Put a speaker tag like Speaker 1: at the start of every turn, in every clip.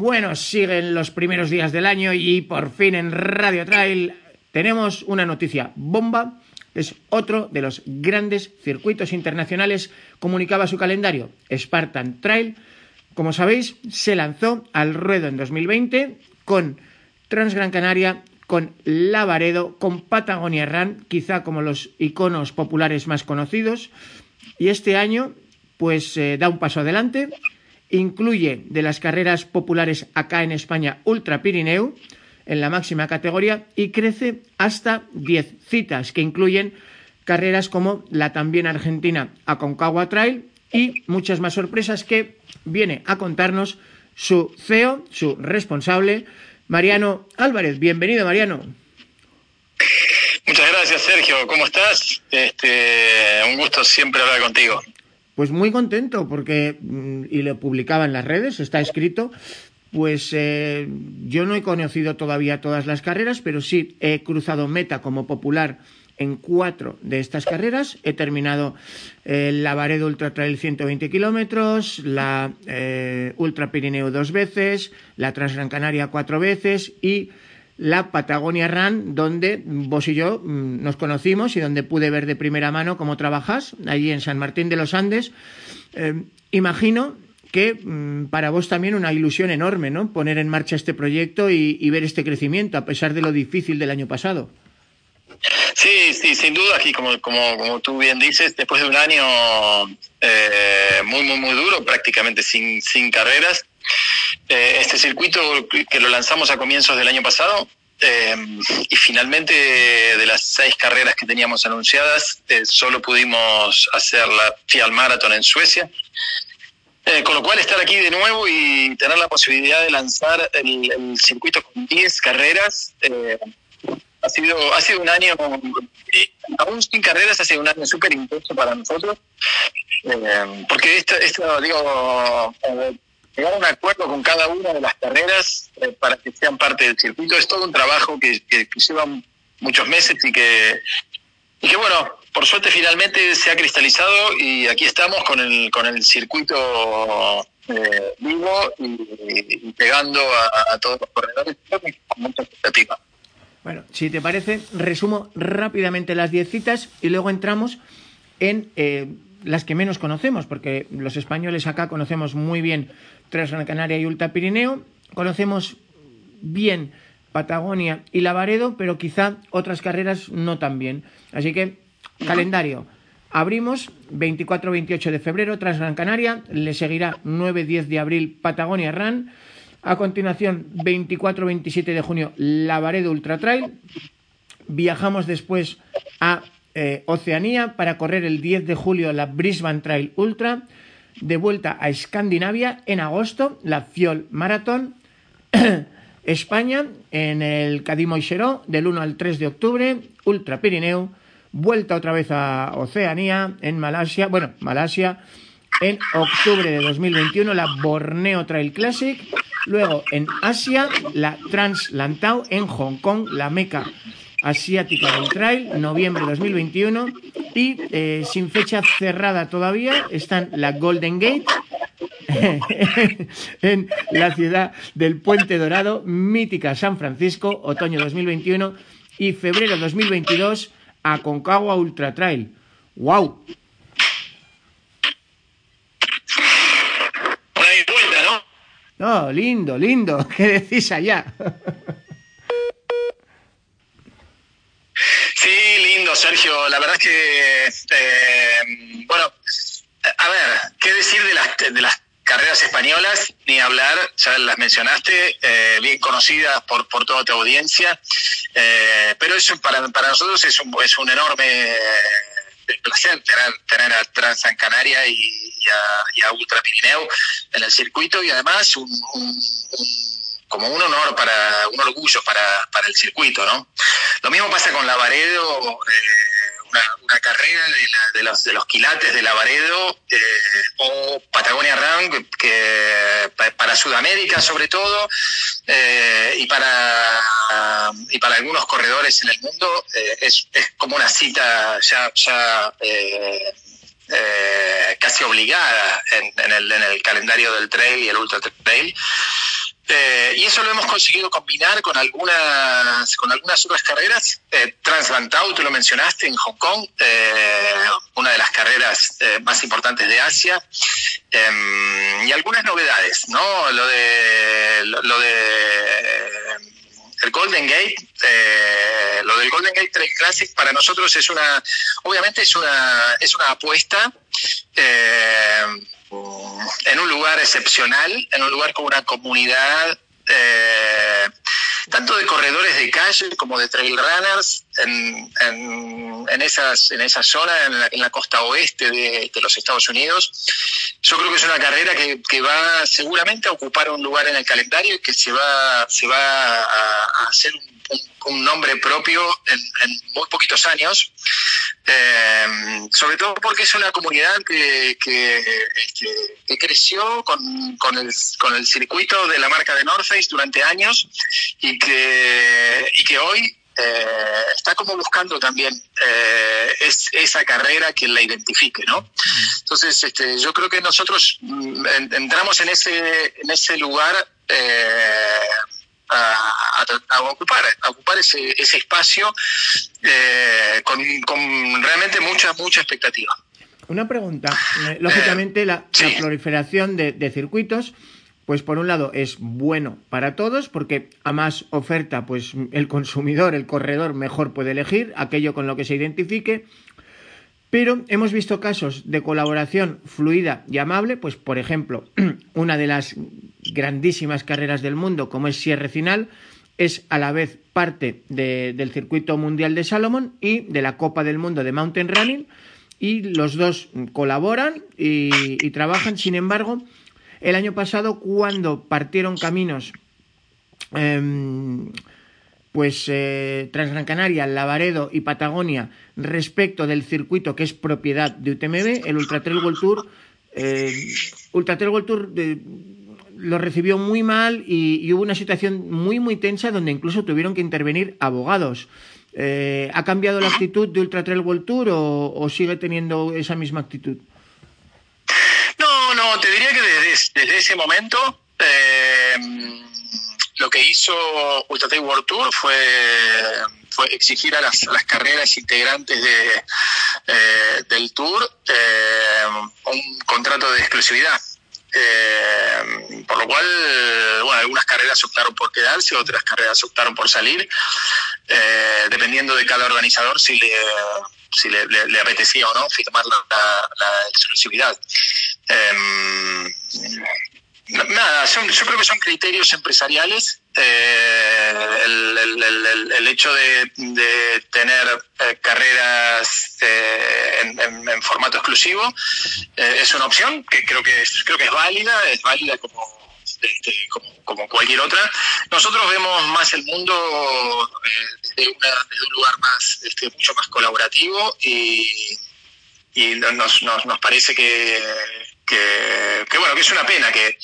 Speaker 1: Bueno, siguen los primeros días del año y por fin en Radio Trail tenemos una noticia bomba. Es otro de los grandes circuitos internacionales, comunicaba su calendario. Spartan Trail, como sabéis, se lanzó al ruedo en 2020 con Transgran Canaria, con Lavaredo, con Patagonia Run, quizá como los iconos populares más conocidos. Y este año, pues eh, da un paso adelante, incluye de las carreras populares acá en España Ultra Pirineu, en la máxima categoría, y crece hasta 10 citas, que incluyen carreras como la también argentina Aconcagua Trail y muchas más sorpresas que viene a contarnos su CEO, su responsable, Mariano Álvarez. Bienvenido, Mariano.
Speaker 2: Muchas gracias, Sergio. ¿Cómo estás? Este, un gusto siempre hablar contigo.
Speaker 1: Pues muy contento porque, mm, y lo publicaba en las redes, está escrito, pues eh, yo no he conocido todavía todas las carreras, pero sí he cruzado meta como popular en cuatro de estas carreras. He terminado eh, la Varedo Ultra Trail 120 kilómetros, la eh, Ultra Pirineo dos veces, la Transgran Canaria cuatro veces y la Patagonia Run, donde vos y yo mm, nos conocimos y donde pude ver de primera mano cómo trabajas allí en San Martín de los Andes. Eh, imagino que mm, para vos también una ilusión enorme, ¿no? Poner en marcha este proyecto y ver este crecimiento, a pesar de lo difícil del año pasado.
Speaker 2: Sí, sí, sin duda, aquí como, como, tú bien dices, después de un año eh, muy, muy, muy duro, prácticamente sin, sin carreras, este circuito que lo lanzamos a comienzos del año pasado, eh, y finalmente de las seis carreras que teníamos anunciadas, solo pudimos hacer la Fial Marathon en Suecia. con lo cual estar aquí de nuevo y tener la posibilidad de lanzar el, el circuito con 10 carreras ha sido, ha sido un año, eh, aún sin carreras, ha sido un año súper intenso para nosotros, eh, porque esto, esto digo, eh, llegar a un acuerdo con cada una de las carreras para que sean parte del circuito es todo un trabajo que, lleva muchos meses y que, y que, bueno, por suerte finalmente se ha cristalizado y aquí estamos con el, con el circuito vivo y, pegando a, todos los corredores con mucha expectativa.
Speaker 1: Bueno, si te parece, resumo rápidamente las diez citas y luego entramos en eh, las que menos conocemos, porque los españoles acá conocemos muy bien Transgran Canaria y Ultra Pirineo, conocemos bien Patagonia y Lavaredo, pero quizá otras carreras no tan bien. Así que, calendario. Abrimos 24-28 de febrero Transgran Canaria, le seguirá 9-10 de abril Patagonia Run, a continuación, 24-27 de junio, Lavaredo Ultra Trail. Viajamos después a eh, Oceanía para correr el 10 de julio la Brisbane Trail Ultra. De vuelta a Escandinavia en agosto, la Fiol Marathon. España en el Cadimo y del 1 al 3 de octubre, Ultra Pirineo. Vuelta otra vez a Oceanía en Malasia. Bueno, Malasia en octubre de 2021, la Borneo Trail Classic. Luego en Asia, la Trans Lantau en Hong Kong, la meca asiática del trail, noviembre de 2021. Y eh, sin fecha cerrada todavía están la Golden Gate en la ciudad del Puente Dorado, mítica San Francisco, otoño 2021 y febrero 2022 a Concagua Ultra Trail. ¡Wow! No, lindo, lindo. ¿Qué decís allá?
Speaker 2: Sí, lindo, Sergio. La verdad es que, eh, bueno, a ver, ¿qué decir de las, de las carreras españolas? Ni hablar, ya las mencionaste, eh, bien conocidas por, por toda tu audiencia, eh, pero eso para, para nosotros es un, es un enorme placer tener, tener a Transan Canaria y, y a, Ultra Pirineo en el circuito y además un, como un honor para, un orgullo para, para el circuito, ¿no? Lo mismo pasa con Lavaredo, eh, una, carrera de, de, los, de los quilates de Lavaredo eh, o Patagonia Run, que, para Sudamérica sobre todo, eh, y, para, y para algunos corredores en el mundo eh, es, es, como una cita ya, ya eh, casi obligada en, el, en, el, calendario del trail y el ultra trail. Eh, y eso lo hemos conseguido combinar con algunas, con algunas otras carreras. Eh, Transvantau, tú lo mencionaste, en Hong Kong, eh, una de las carreras eh, más importantes de Asia. Em, y algunas novedades, ¿no? Lo de, lo, de el Golden Gate, lo del Golden Gate Trail Classic para nosotros es una, obviamente es una, es una apuesta en un lugar excepcional, en un lugar con una comunidad eh, tanto de corredores de calle como de trail runners en, en, esas, en esa zona, en la, costa oeste de, los Estados Unidos. Yo creo que es una carrera que, va seguramente a ocupar un lugar en el calendario y que se va, se va a, hacer un, un, nombre propio en, en, muy poquitos años. Eh, sobre todo porque es una comunidad que, que, este, que creció con, con, el, con el circuito de la marca de North Face durante años y que, y que hoy eh, está como buscando también eh, es, esa carrera que la identifique, ¿no? Entonces, este, yo creo que nosotros mm, entramos en ese, en ese lugar eh, a, a, ocupar, a ocupar ese, ese espacio eh, con, con, realmente mucha, mucha expectativa.
Speaker 1: Una pregunta. Eh, lógicamente, la, sí. la proliferación de, de, circuitos, pues por un lado es bueno para todos, porque a más oferta, pues el consumidor, el corredor, mejor puede elegir aquello con lo que se identifique. Pero hemos visto casos de colaboración fluida y amable, pues por ejemplo, una de las grandísimas carreras del mundo, como es Sierra Final, es a la vez parte de, del circuito mundial de Salomon y de la Copa del Mundo de Mountain Running, y los dos colaboran y, trabajan. Sin embargo, el año pasado, cuando partieron caminos, eh, pues eh, Transgran Canaria, Lavaredo y Patagonia respecto del circuito que es propiedad de UTMB, el Ultra Trail World Tour, eh, Ultra Trail World Tour de, lo recibió muy mal y, hubo una situación muy muy tensa donde incluso tuvieron que intervenir abogados. Eh, ¿Ha cambiado la actitud de Ultra Trail World Tour o, sigue teniendo esa misma actitud?
Speaker 2: No, no, te diría que desde, desde ese momento eh, lo que hizo Ultra Trail World Tour fue, exigir a las, carreras integrantes de, eh, del tour eh, un contrato de exclusividad. Eh, por lo cual, bueno, algunas carreras optaron por quedarse, otras carreras optaron por salir, eh, dependiendo de cada organizador si le, apetecía o no firmar la exclusividad. Eh, Nada, son, yo creo que son criterios empresariales. Eh, el, el, el, el, hecho de, de tener eh, carreras eh, en, en, formato exclusivo eh, es una opción que creo que es, creo que es válida, es válida como, este, como, como, cualquier otra. Nosotros vemos más el mundo desde, una, desde, un lugar más, este, mucho más colaborativo y, y nos, nos, nos parece que que, que, bueno, que es una pena que,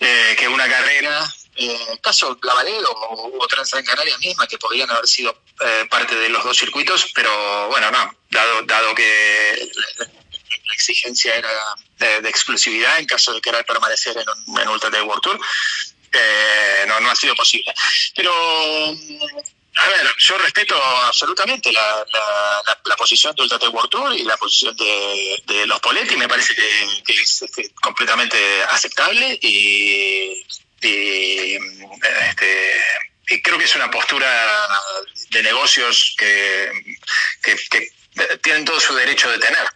Speaker 2: eh, que una carrera, eh, caso Lavaredo o, o Transgran Canaria misma, que podrían haber sido eh, parte de los dos circuitos, pero bueno, no, dado, dado que la, exigencia era de, de, exclusividad en caso de querer permanecer en, un, en Ultra Trail World Tour, eh, no, no ha sido posible. Pero a ver, yo respeto absolutamente la, la, la, la posición de Ultra World Tour y la posición de, de los Poletti, me parece que, que es este, completamente aceptable y, y, este, y, creo que es una postura de negocios que, que, que tienen todo su derecho de tener.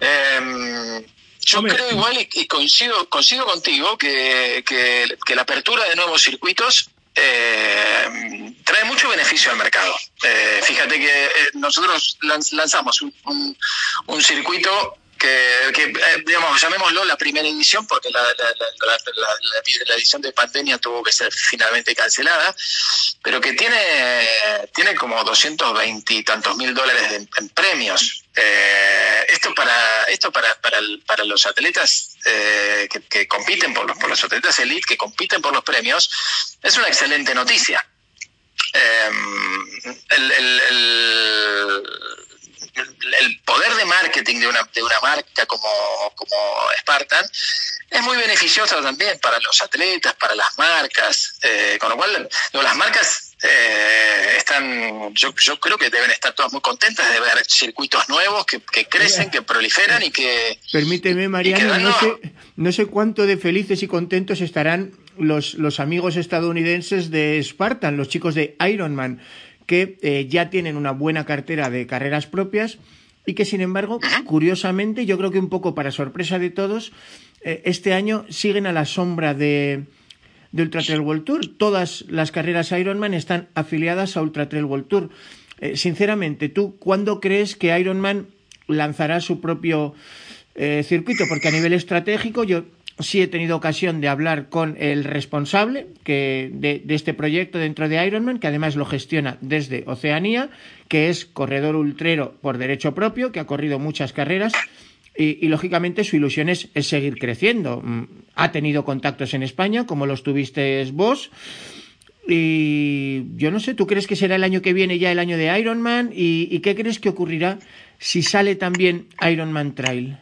Speaker 2: Eh, yo Hombre. creo igual y, y, coincido, coincido contigo que, que, que la apertura de nuevos circuitos eh, trae mucho beneficio al mercado. Eh, fíjate que eh, nosotros lanzamos un, circuito que, eh, digamos, llamémoslo la primera edición, porque la, edición de pandemia tuvo que ser finalmente cancelada, pero que tiene, tiene como 220 y tantos mil dólares en premios. Eh, esto para esto para, para, para los atletas eh, que, compiten por los, por los atletas elite que compiten por los premios es una excelente noticia. Eh, el, el, el el poder de marketing de una, de una marca como, como Spartan es muy beneficioso también para los atletas, para las marcas, eh, con lo cual las marcas eh, están, yo, yo creo que deben estar todas muy contentas de ver circuitos nuevos que, crecen, que proliferan y que...
Speaker 1: Permíteme, Mariano, no, sé, no sé cuánto de felices y contentos estarán los, los amigos estadounidenses de Spartan, los chicos de Ironman, que eh, ya tienen una buena cartera de carreras propias y que, sin embargo, curiosamente, yo creo que un poco para sorpresa de todos, eh, este año siguen a la sombra de, de Ultra Trail World Tour. Todas las carreras Ironman están afiliadas a Ultra Trail World Tour. Eh, sinceramente, ¿tú cuándo crees que Ironman lanzará su propio circuito? Porque a nivel estratégico yo sí he tenido ocasión de hablar con el responsable de, este proyecto dentro de Ironman, que además lo gestiona desde Oceanía, que es corredor ultrero por derecho propio, que ha corrido muchas carreras. Y, lógicamente su ilusión es, seguir creciendo. Ha tenido contactos en España, como los tuviste vos. Y yo no sé, ¿tú crees que será el año que viene ya el año de Ironman? ¿Y, y qué crees que ocurrirá si sale también Ironman Trail?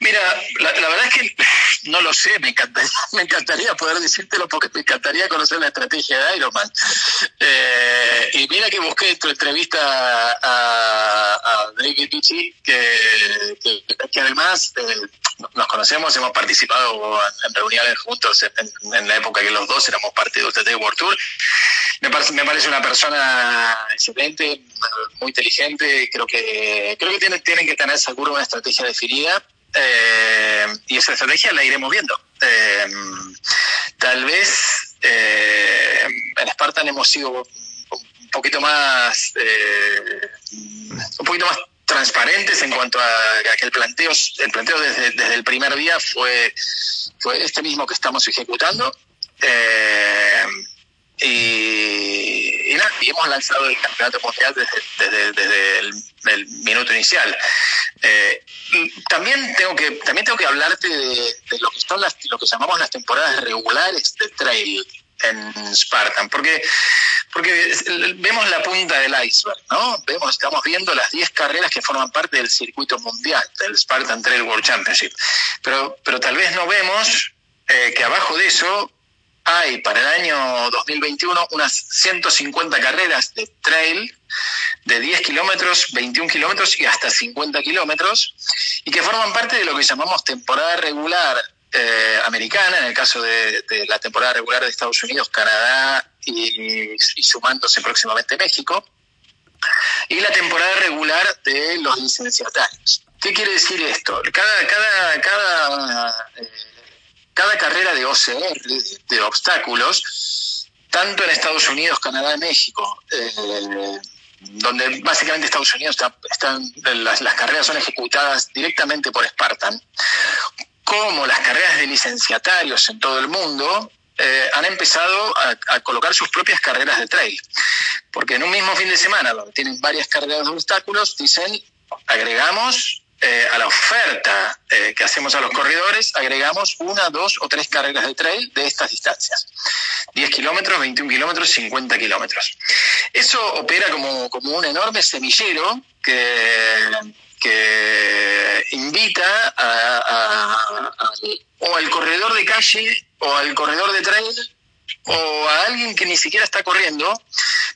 Speaker 2: Mira, la, verdad es que no lo sé, me encantaría, me encantaría poder decírtelo porque me encantaría conocer la estrategia de Ironman. Eh, y mira que busqué tu entrevista a, a Drake Tucci, que, además eh, nos conocemos, hemos participado en, reuniones juntos en, la época que los dos éramos parte de UTT World Tour. Me parece, me parece una persona excelente, muy inteligente, creo que creo que tienen, tienen que tener seguro una estrategia definida eh, y esa estrategia la iremos viendo. Eh, tal vez eh, en Spartan hemos sido un poquito más un poquito más transparentes en cuanto a, que el planteo el planteo desde, desde, el primer día fue fue este mismo que estamos ejecutando y, hemos lanzado el campeonato mundial desde, desde, el, minuto inicial. Eh, también tengo que también tengo que hablarte de, lo que son las, lo que llamamos las temporadas regulares de trail en Spartan, porque porque vemos la punta del iceberg, ¿no? Vemos, estamos viendo las 10 carreras que forman parte del circuito mundial, del Spartan Trail World Championship. Pero, pero tal vez no vemos eh, que abajo de eso hay para el año 2021 unas 150 carreras de trail de 10 kilómetros, 21 kilómetros y hasta 50 kilómetros, y que forman parte de lo que llamamos temporada regular eh, americana, en el caso de, la temporada regular de Estados Unidos, Canadá y, sumándose próximamente México, y la temporada regular de los licenciatarios. ¿Qué quiere decir esto? Cada, cada, cada eh, cada carrera de OCR, de, obstáculos, tanto en Estados Unidos, Canadá México, eh, donde básicamente Estados Unidos están, las, carreras son ejecutadas directamente por Spartan, como las carreras de licenciatarios en todo el mundo, eh, han empezado a, a, colocar sus propias carreras de trail. Porque en un mismo fin de semana, donde tienen varias carreras de obstáculos, dicen, agregamos eh, a la oferta eh, que hacemos a los corredores, agregamos una, dos o tres carreras de trail de estas distancias. 10 kilómetros, 21 kilómetros, 50 kilómetros. Eso opera como, como un enorme semillero que, que invita a, o al corredor de calle o al corredor de trail o a alguien que ni siquiera está corriendo,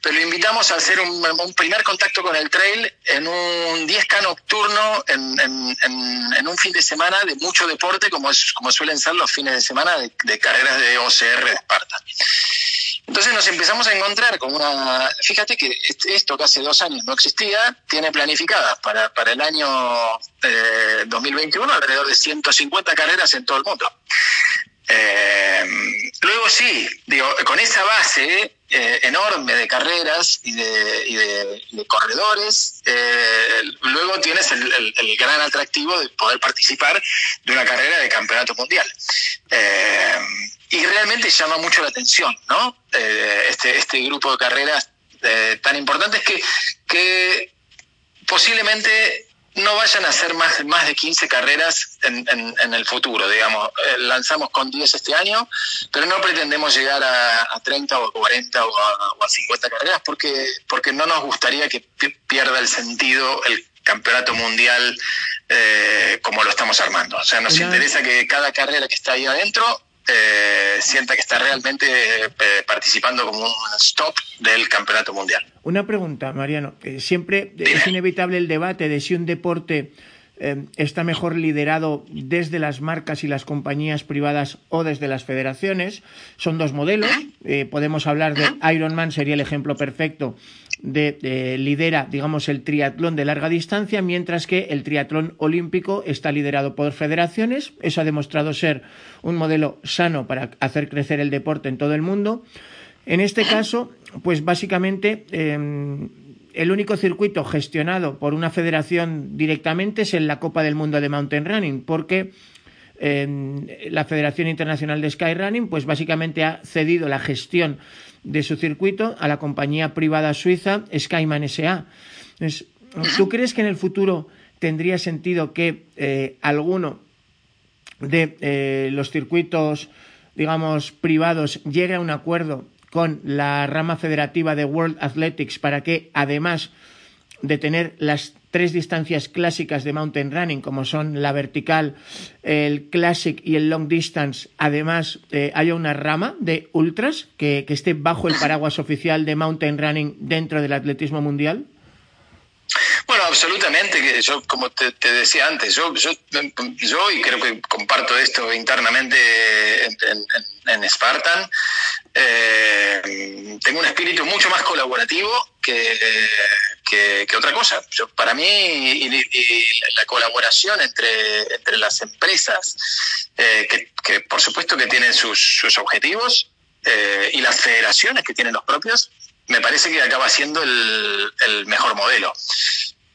Speaker 2: pero lo invitamos a hacer un, primer contacto con el trail en un 10K nocturno, en, un fin de semana de mucho deporte, como, es, como suelen ser los fines de semana de, carreras de OCR de Esparta. Entonces nos empezamos a encontrar con una... Fíjate que esto que hace dos años no existía, tiene planificadas para, para el año 2021 eh, alrededor de 150 carreras en todo el mundo. Eh, sí, digo, con esa base eh, enorme de carreras y de, corredores, eh, luego tienes el, gran atractivo de poder participar de una carrera de campeonato mundial. y realmente llama mucho la atención, ¿no? este, este grupo de carreras tan importantes que posiblemente no vayan a hacer más, más de 15 carreras en, el futuro, digamos. Eh, lanzamos con 10 este año, pero no pretendemos llegar a, 30 o 40 o a, 50 carreras porque, porque no nos gustaría que pierda el sentido el campeonato mundial eh, como lo estamos armando. O sea, nos interesa que cada carrera que está ahí adentro eh, sienta que está realmente eh, participando como un stop del campeonato mundial.
Speaker 1: Una pregunta, Mariano. Eh, siempre es inevitable el debate de si un deporte está mejor liderado desde las marcas y las compañías privadas o desde las federaciones. Son dos modelos. podemos hablar de Ironman, sería el ejemplo perfecto de, lidera, digamos, el triatlón de larga distancia, mientras que el triatlón olímpico está liderado por federaciones. Eso ha demostrado ser un modelo sano para hacer crecer el deporte en todo el mundo. En este caso, pues básicamente em, el único circuito gestionado por una federación directamente es en la Copa del Mundo de Mountain Running, porque em, la Federación Internacional de Skyrunning, pues básicamente ha cedido la gestión de su circuito a la compañía privada suiza Skyman SA. ¿Tú crees que en el futuro tendría sentido que eh, alguno de eh, los circuitos, digamos, privados llegue a un acuerdo con la rama federativa de World Athletics para que, además de tener las tres distancias clásicas de mountain running, como son la vertical, el classic y el long distance, además eh, haya una rama de ultras que, esté bajo el paraguas oficial de mountain running dentro del atletismo mundial?
Speaker 2: Bueno, absolutamente. Yo, como te, decía antes, yo, yo, yo, y creo que comparto esto internamente en, Spartan, eh, tengo un espíritu mucho más colaborativo que, que, otra cosa. para mí, la colaboración entre, entre las empresas, eh, que, por supuesto que tienen sus, sus objetivos, eh, y las federaciones que tienen los propios, me parece que acaba siendo el, el mejor modelo.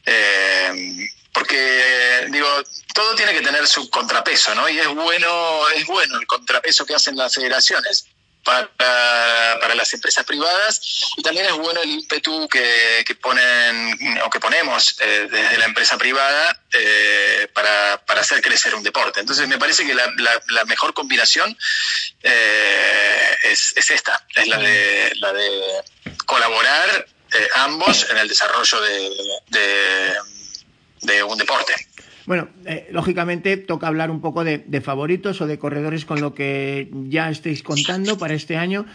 Speaker 2: Eh, porque digo todo tiene que tener su contrapeso no y es bueno es bueno el contrapeso que hacen las federaciones para, para las empresas privadas y también es bueno el ímpetu que, que ponen o que ponemos eh, desde la empresa privada eh, para, para, hacer crecer un deporte. Entonces me parece que la, la, mejor combinación eh, es, es, esta, es la de, la de colaborar ambos en el desarrollo de, de, de un deporte.
Speaker 1: Bueno, eh, lógicamente toca hablar un poco de, favoritos o de corredores con lo que ya estéis contando para este año.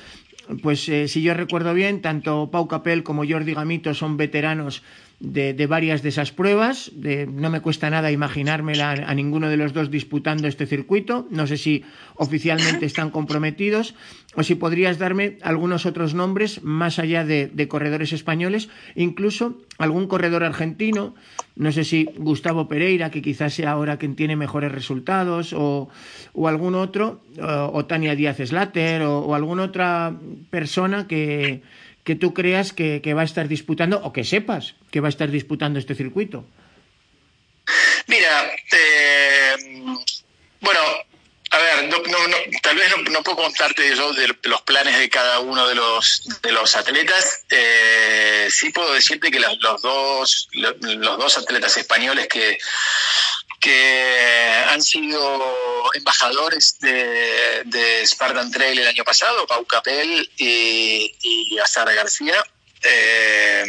Speaker 1: Pues eh, si yo recuerdo bien, tanto Pau Capel como Jordi Gamito son veteranos de, varias de esas pruebas. no me cuesta nada imaginármela a, ninguno de los dos disputando este circuito. No sé si oficialmente están comprometidos o si podrías darme algunos otros nombres más allá de, corredores españoles, incluso algún corredor argentino. No sé si Gustavo Pereira, que quizás sea ahora quien tiene mejores resultados, o, algún otro, o, Tania Díaz Slater, o, o alguna otra persona que que tú creas que, va a estar disputando o que sepas que va a estar disputando este circuito.
Speaker 2: Mira, eh, bueno, a ver, tal vez no, puedo contarte yo de los planes de cada uno de los de los atletas. Eh, sí puedo decirte que los, dos los dos atletas españoles que que han sido embajadores de, de, Spartan Trail el año pasado, Pau Capel y, y Azara García. Eh,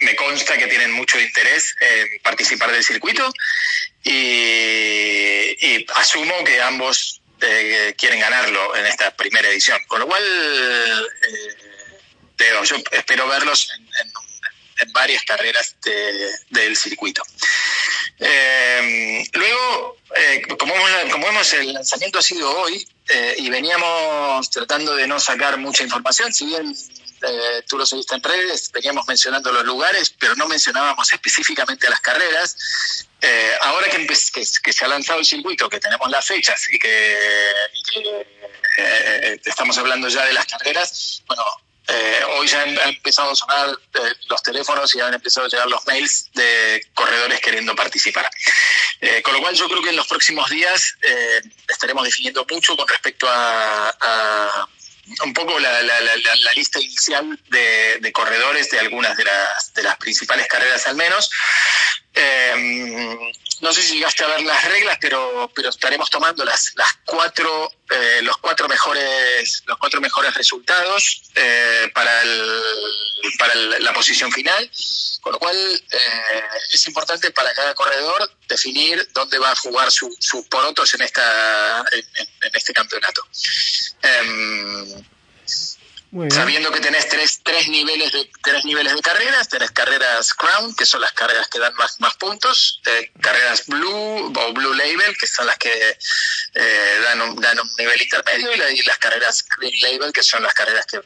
Speaker 2: me consta que tienen mucho interés en participar del circuito y, asumo que ambos eh, quieren ganarlo en esta primera edición. Con lo cual, eh, yo espero verlos en, en varias carreras del circuito. Eh, luego, eh, como, vemos, el lanzamiento ha sido hoy eh, y veníamos tratando de no sacar mucha información, si bien tú lo seguiste en redes, veníamos mencionando los lugares, pero no mencionábamos específicamente las carreras. ahora que, que, se ha lanzado el circuito, que tenemos las fechas y que, y que estamos hablando ya de las carreras, bueno, eh, hoy ya han, empezado a sonar eh, los teléfonos y han empezado a llegar los mails de corredores queriendo participar. Eh, con lo cual yo creo que en los próximos días estaremos definiendo mucho con respecto a, un poco la, lista inicial de, corredores de algunas de las, de las principales carreras al menos. No sé si llegaste a ver las reglas, pero, pero estaremos tomando las, las cuatro, eh, los cuatro mejores, los cuatro mejores resultados eh, para, el, para la posición final. Con lo cual eh, es importante para cada corredor definir dónde va a jugar sus porotos en esta en, este campeonato. Em, Sabiendo que tenés tres, tres, niveles de, tres niveles de carreras, tenés carreras Crown, que son las carreras que dan más, más puntos, eh, carreras Blue o Blue Label, que son las que eh, dan, un, dan un nivel intermedio, y, las carreras Green Label, que son las carreras que,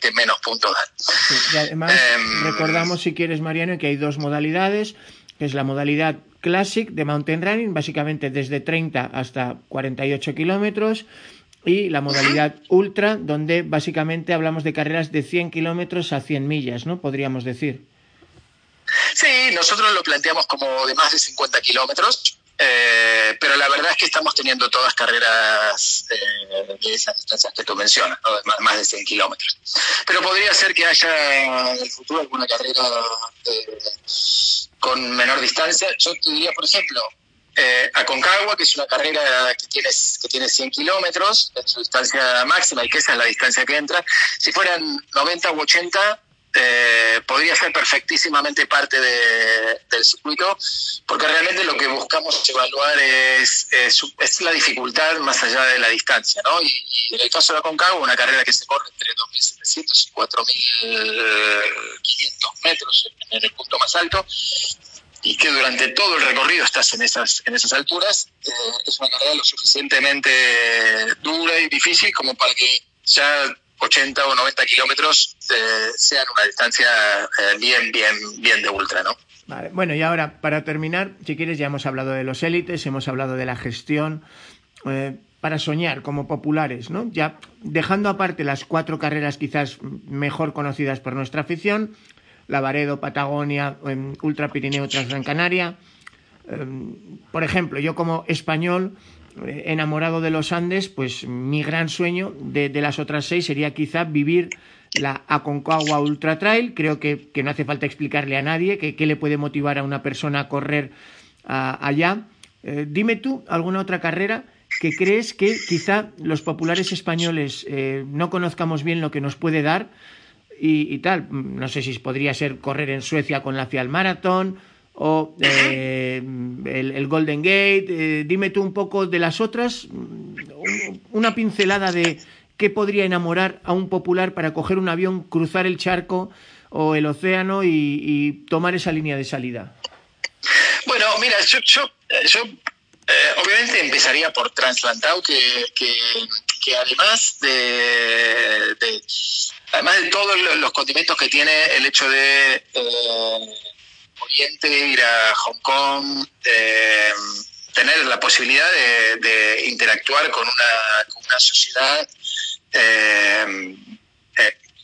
Speaker 2: que, menos puntos dan.
Speaker 1: y además, em, recordamos, si quieres, Mariano, que hay dos modalidades, que es la modalidad Classic de Mountain Running, básicamente desde 30 hasta 48 kilómetros, y la modalidad ultra, donde básicamente hablamos de carreras de 100 kilómetros a 100 millas, ¿no? Podríamos decir.
Speaker 2: Sí, nosotros lo planteamos como de más de 50 kilómetros, eh, pero la verdad es que estamos teniendo todas carreras eh, de esas distancias que tú mencionas, más, de 100 kilómetros. Pero podría ser que haya en el futuro alguna carrera eh, con menor distancia. Yo te diría, por ejemplo, eh, Aconcagua, que es una carrera que tiene, que tiene 100 kilómetros, es su distancia máxima y que esa es la distancia que entra. Si fueran 90 u 80, eh, podría ser perfectísimamente parte del circuito, porque realmente lo que buscamos evaluar es, es, la dificultad más allá de la distancia. ¿no? Y, en el caso de Aconcagua, una carrera que se corre entre 2.700 y 4.500 metros en el punto más alto, y que durante todo el recorrido estás en esas, en esas alturas, eh, es una carrera lo suficientemente dura y difícil como para que ya 80 o 90 kilómetros eh, sean una distancia eh, bien, bien, bien de ultra, ¿no?
Speaker 1: Vale. Bueno, y ahora, para terminar, si quieres, ya hemos hablado de los élites, hemos hablado de la gestión, para soñar como populares, ¿no? Ya dejando aparte las cuatro carreras quizás mejor conocidas por nuestra afición, Lavaredo, Patagonia, Ultra Pirineo, Transgran Canaria. Em, por ejemplo, yo como español eh, enamorado de los Andes, pues mi gran sueño de, las otras seis sería quizá vivir la Aconcagua Ultra Trail. Creo que, no hace falta explicarle a nadie qué le puede motivar a una persona a correr allá. Eh, dime tú alguna otra carrera que crees que quizá los populares españoles eh, no conozcamos bien lo que nos puede dar y, tal. No sé si podría ser correr en Suecia con la Fial Marathon o eh, el, Golden Gate. Eh, dime tú un poco de las otras, una pincelada de qué podría enamorar a un popular para coger un avión, cruzar el charco o el océano y, tomar esa línea de salida.
Speaker 2: Bueno, mira, yo, yo, eh, obviamente empezaría por Translantau, que, que, además de además de todos los condimentos que tiene el hecho de eh, Oriente, ir a Hong Kong, eh, tener la posibilidad de, interactuar con una, sociedad eh,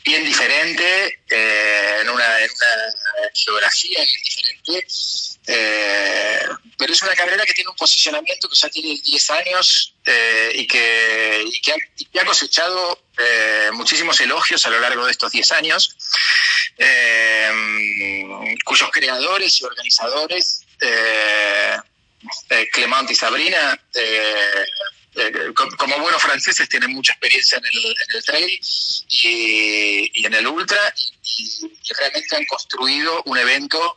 Speaker 2: bien diferente, en una, en, una, geografía bien diferente, pero es una carrera que tiene un posicionamiento que ya tiene 10 años y, que, y, que que, ha, cosechado eh, muchísimos elogios a lo largo de estos 10 años, eh, cuyos creadores y organizadores, eh, Clement y Sabrina, como buenos franceses, tienen mucha experiencia en el, trail y, en el ultra y, realmente han construido un evento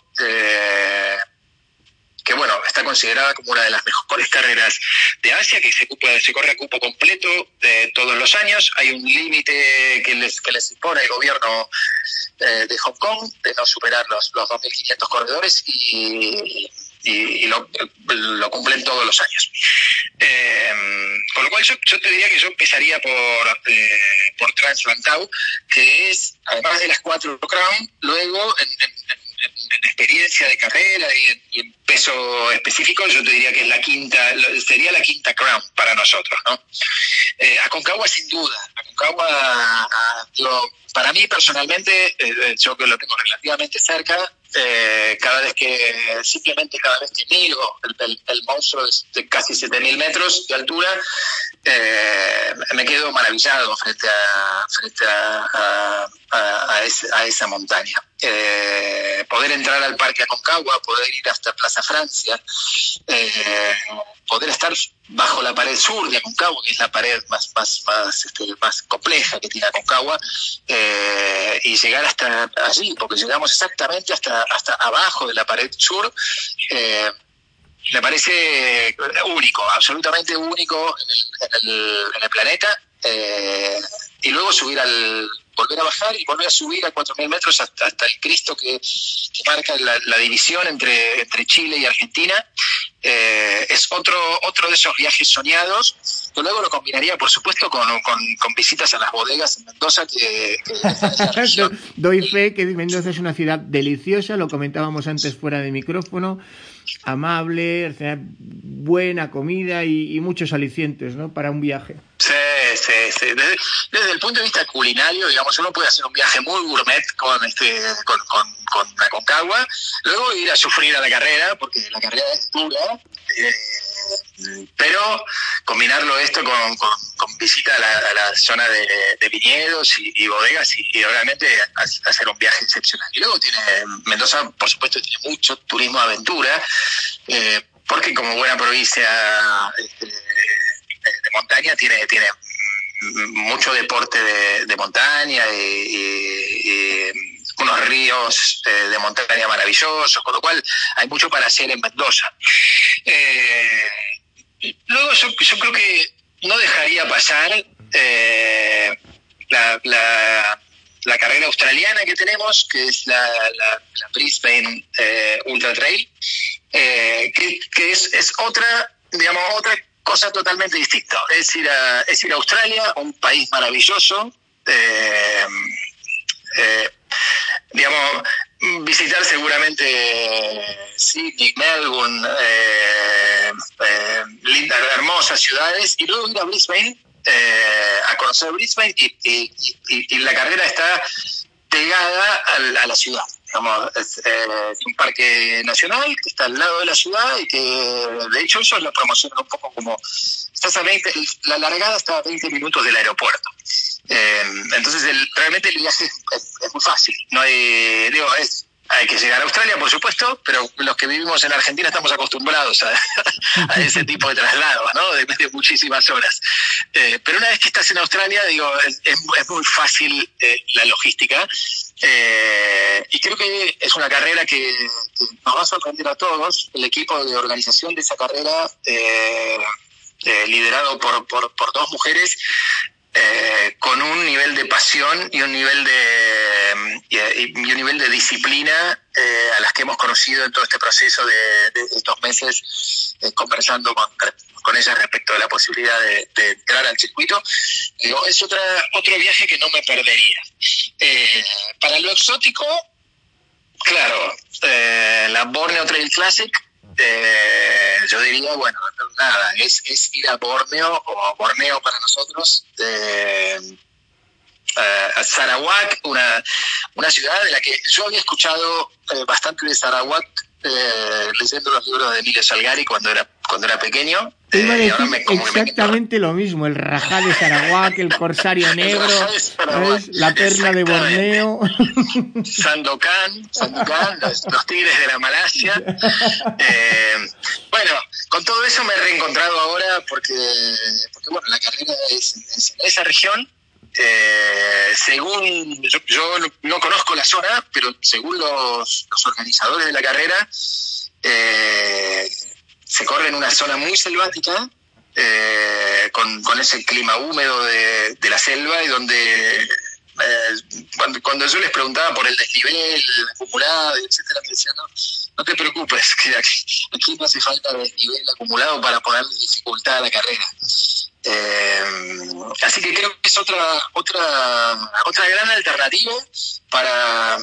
Speaker 2: que bueno, está considerada como una de las mejores carreras de Asia, que se, se corre a cupo completo eh, todos los años. Hay un límite que les, que les impone el gobierno eh, de Hong Kong de no superar los, los 2.500 corredores y, lo, cumplen todos los años. Eh, con lo cual yo, te diría que yo empezaría por, por Translantau, que es, además de las cuatro Crown, luego en en experiencia de carrera y en, peso específico, yo te diría que es la quinta, sería la quinta crown para nosotros, ¿no? Eh, Aconcagua sin duda, Aconcagua, para mí personalmente, eh, yo que lo tengo relativamente cerca, eh, cada vez que, simplemente cada vez que miro el, monstruo de, casi 7.000 metros de altura, eh, me quedo maravillado frente a, frente a, esa montaña. Eh, poder entrar al Parque Aconcagua, poder ir hasta Plaza Francia, eh, poder estar bajo la pared sur de Aconcagua, que es la pared más, más, más, este, más compleja que tiene Aconcagua, y llegar hasta allí, porque llegamos exactamente hasta, hasta abajo de la pared sur me parece único, absolutamente único en el, planeta. Eh, y luego subir al, volver a bajar y volver a subir a 4.000 metros hasta, hasta, el Cristo que, marca la, división entre, entre Chile y Argentina. Eh, es otro, otro de esos viajes soñados, que luego lo combinaría, por supuesto, con, con, visitas a las bodegas en Mendoza. Que,
Speaker 1: Doy fe que Mendoza es una ciudad deliciosa, lo comentábamos antes fuera de micrófono amable, buena comida y, muchos alicientes ¿no? para un viaje.
Speaker 2: Sí, sí, sí. Desde, el punto de vista culinario, digamos, uno puede hacer un viaje muy gourmet con, este, con, con, con Aconcagua, luego ir a sufrir a la carrera, porque la carrera es dura. Eh, pero combinarlo esto con, visita a la, zona de, viñedos y, bodegas y, obviamente hacer un viaje excepcional. Y luego tiene, Mendoza por supuesto tiene mucho turismo de aventura, eh, porque como buena provincia este, de montaña tiene, tiene mucho deporte de, montaña y, unos ríos eh, de montaña maravillosos, con lo cual hay mucho para hacer en Mendoza. Eh, Luego yo, creo que no dejaría pasar eh, la, la, carrera australiana que tenemos, que es la, la, Brisbane eh, Ultra Trail, eh, que, es, es, otra, digamos, otra cosa totalmente distinta. Es ir a, es ir a Australia, un país maravilloso. Digamos, visitar seguramente Sydney, Melbourne, eh, eh, lindas, hermosas ciudades, y luego ir a Brisbane, eh, a conocer Brisbane, y, la carrera está pegada a, la ciudad. Es, un parque nacional que está al lado de la ciudad y que de hecho eso lo promocionan un poco como estás a 20, la largada está a 20 minutos del aeropuerto. Eh, entonces, el, realmente el viaje es, muy fácil. No hay, digo, es, hay que llegar a Australia, por supuesto, pero los que vivimos en Argentina estamos acostumbrados a, ese tipo de traslados, ¿no? De, muchísimas horas. Eh, pero una vez que estás en Australia, digo, es, muy fácil eh, la logística. y creo que es una carrera que, nos va a sorprender a todos. El equipo de organización de esa carrera, liderado por dos mujeres, eh, con un nivel de pasión y un nivel de, y, un nivel de disciplina eh, a las que hemos conocido en todo este proceso de, estos meses eh, conversando con, con ellas respecto de la posibilidad de, entrar al circuito. es otra, otro viaje que no me perdería. para lo exótico, claro, la Borneo Trail Classic eh, yo diría, bueno, nada, es, es ir a Borneo o Borneo para nosotros, eh, a Sarawak, una, una ciudad de la que yo había escuchado eh, bastante de Sarawak eh, leyendo los libros de Emilio Salgari cuando era cuando era pequeño.
Speaker 1: Te iba a eh, decir exactamente lo mismo, el rajá de Sarawak, el corsario negro, la perla de Borneo.
Speaker 2: Sandokan, Sandokan los, tigres de la Malasia. Eh, bueno, con todo eso me he reencontrado ahora porque, porque bueno, la carrera es, en esa región. Eh, según, yo, no, conozco la zona, pero según los, los organizadores de la carrera, eh, se corre en una zona muy selvática, eh, con, con, ese clima húmedo de, de la selva y donde eh, cuando, yo les preguntaba por el desnivel acumulado, etcétera, me decían, no, no te preocupes, que aquí, no hace falta desnivel acumulado para ponerle dificultad a la carrera. Eh, así que creo que es otra otra otra gran alternativa para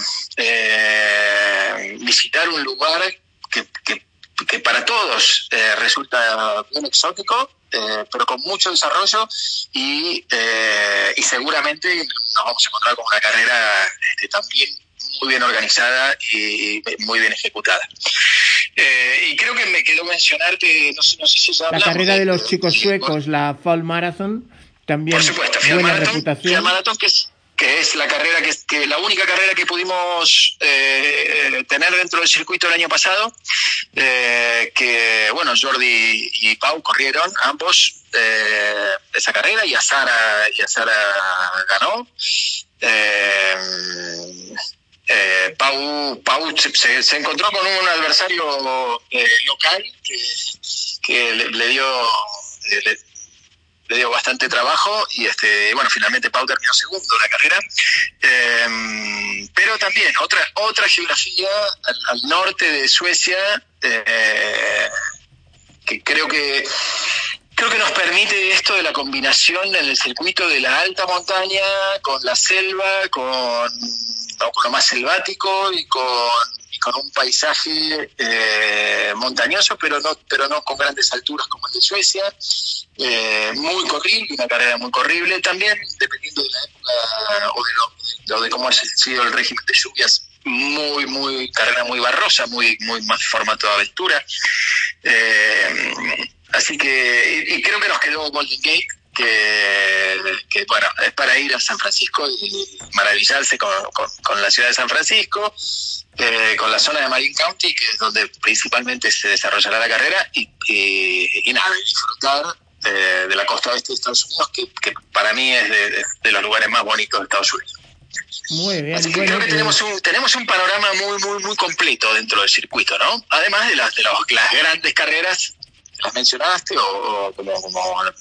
Speaker 2: visitar un lugar que, que que para todos eh, resulta bien exótico, eh, pero con mucho desarrollo y, eh, y seguramente nos vamos a encontrar con una carrera este, también muy bien organizada y muy bien ejecutada. Eh, y creo que me quedó mencionarte, no sé, no sé si
Speaker 1: ya La carrera de, los chicos suecos, la Fall Marathon, también
Speaker 2: por supuesto, buena reputación. que es que es la carrera que, que la única carrera que pudimos eh, tener dentro del circuito el año pasado eh, que bueno Jordi y Pau corrieron ambos eh, esa carrera y a Sara y a Sara ganó. Pau, Pau se, se, encontró con un adversario local que, que le, dio le dio bastante trabajo y este bueno finalmente Pau terminó segundo la carrera. Em, pero también otra otra geografía al, norte de Suecia eh, que creo que creo que nos permite esto de la combinación en el circuito de la alta montaña con la selva con, con lo más selvático y con con un paisaje eh, montañoso, pero no, pero no con grandes alturas como el de Suecia. Eh, muy corrible, una carrera muy corrible también, dependiendo de la época o de, cómo ha sido el régimen de lluvias, muy, muy, carrera muy barrosa, muy, muy más formato de aventura. Eh, así que, y, creo que nos quedó Golden Gate, que, bueno, es para ir a San Francisco y maravillarse con, con la ciudad de San Francisco. Eh, con la zona de Marine County, que es donde principalmente se desarrollará la carrera, y, y, nada, disfrutar eh, de la costa oeste de Estados Unidos, que, para mí es de, los lugares más bonitos de Estados Unidos.
Speaker 1: Muy bien.
Speaker 2: Así que creo que tenemos un, tenemos un panorama muy, muy, muy completo dentro del circuito, ¿no? Además de las, de las grandes carreras las mencionaste, o, como, las,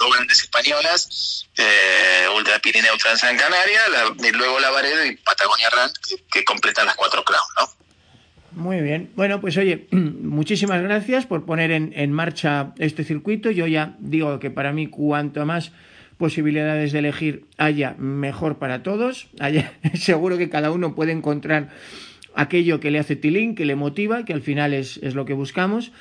Speaker 2: dos grandes españolas, eh, Ultra Pirineo Transan Canaria, y luego Lavaredo y Patagonia Rand, que, completan las cuatro Crown, ¿no?
Speaker 1: Muy bien. Bueno, pues oye, muchísimas gracias por poner en, en, marcha este circuito. Yo ya digo que para mí cuanto más posibilidades de elegir haya, mejor para todos. Haya, seguro que cada uno puede encontrar aquello que le hace tilín, que le motiva, que al final es, es lo que buscamos.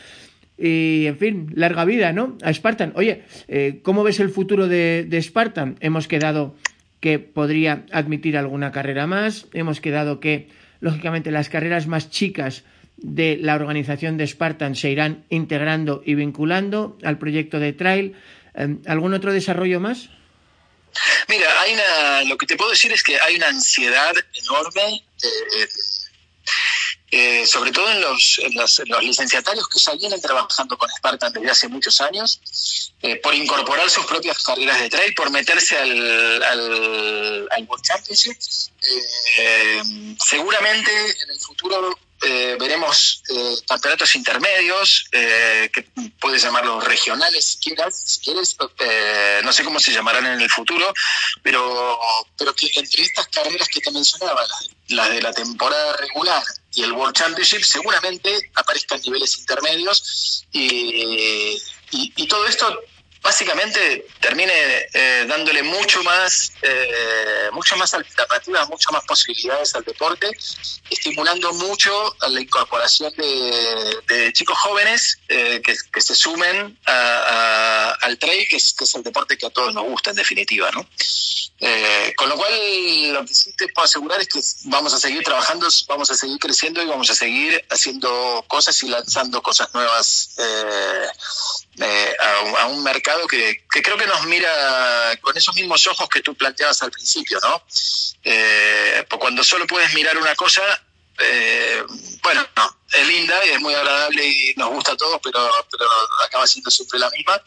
Speaker 1: Y, en fin, larga vida, ¿no? A Spartan. Oye, eh, ¿cómo ves el futuro de, de, Spartan? Hemos quedado que podría admitir alguna carrera más. Hemos quedado que, lógicamente, las carreras más chicas de la organización de Spartan se irán integrando y vinculando al proyecto de trail. Em, ¿Algún otro desarrollo más?
Speaker 2: Mira, hay una, lo que te puedo decir es que hay una ansiedad enorme. Eh, eh, sobre todo en los, los, licenciatarios que ya vienen trabajando con Spartan desde hace muchos años, eh, por incorporar sus propias carreras de trail, por meterse al, al, al World Championship. Eh, seguramente en el futuro eh, veremos eh, campeonatos intermedios, eh, que puedes llamarlos regionales si quieras, si quieres, no sé cómo se llamarán en el futuro, pero, pero que entre estas carreras que te mencionaba, las de, la temporada regular y el World Championship, seguramente aparezcan niveles intermedios y, y todo esto básicamente termine eh, dándole mucho más, eh, mucho más alternativas, muchas más posibilidades al deporte, estimulando mucho a la incorporación de, chicos jóvenes eh, que, se sumen al trail, que es, que es el deporte que a todos nos gusta en definitiva, ¿no? Eh, con lo cual, lo que sí te puedo asegurar es que vamos a seguir trabajando, vamos a seguir creciendo y vamos a seguir haciendo cosas y lanzando cosas nuevas eh, eh, a, un mercado que, creo que nos mira con esos mismos ojos que tú planteabas al principio, ¿no? cuando solo puedes mirar una cosa, bueno, no, es linda y es muy agradable y nos gusta a todos, pero, pero acaba siendo siempre la misma.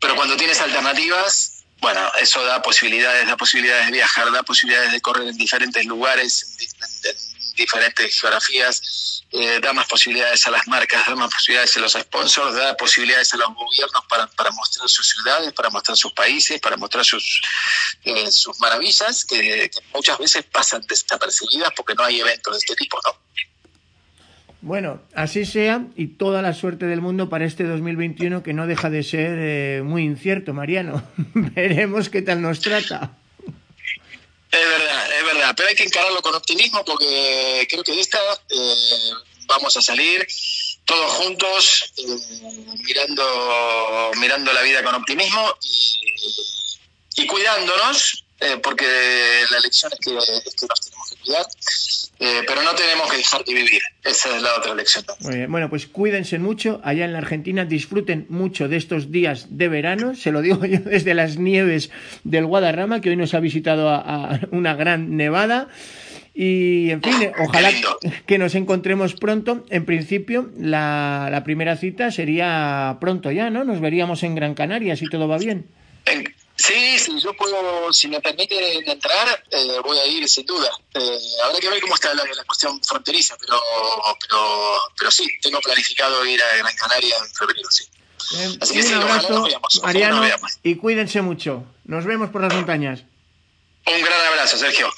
Speaker 2: Pero cuando tienes alternativas, bueno, eso da posibilidades, da posibilidades de viajar, da posibilidades de correr en diferentes lugares, en, diferentes geografías, eh, da más posibilidades a las marcas, da más posibilidades a los sponsors, da posibilidades a los gobiernos para, para mostrar sus ciudades, para mostrar sus países, para mostrar sus, eh, sus maravillas, que, que muchas veces pasan desapercibidas porque no hay eventos de este tipo, ¿no?
Speaker 1: Bueno, así sea y toda la suerte del mundo para este 2021 que no deja de ser eh, muy incierto, Mariano. Veremos qué tal nos trata.
Speaker 2: Es verdad, es verdad, pero hay que encararlo con optimismo porque creo que de esta eh, vamos a salir todos juntos eh, mirando, mirando la vida con optimismo y, cuidándonos, porque la elección es que, es que nos tenemos que cuidar Eh, pero no tenemos que dejar de vivir. Esa es la otra lección.
Speaker 1: Bueno, pues cuídense mucho allá en la Argentina, disfruten mucho de estos días de verano, se lo digo yo desde las nieves del Guadarrama, que hoy nos ha visitado a, una gran nevada. Y en fin, ojalá que nos encontremos pronto. En principio, la, la, primera cita sería pronto ya, ¿no? Nos veríamos en Gran Canaria, si todo va bien.
Speaker 2: Sí, si yo puedo, si me permiten entrar, eh, voy a ir sin duda. Eh, habrá que ver cómo está la, cuestión fronteriza, pero, pero, pero sí, tengo planificado ir a Gran Canaria en febrero, sí.
Speaker 1: Así que un abrazo, Mariano, y cuídense mucho. Nos vemos por las montañas.
Speaker 2: Un gran abrazo, Sergio.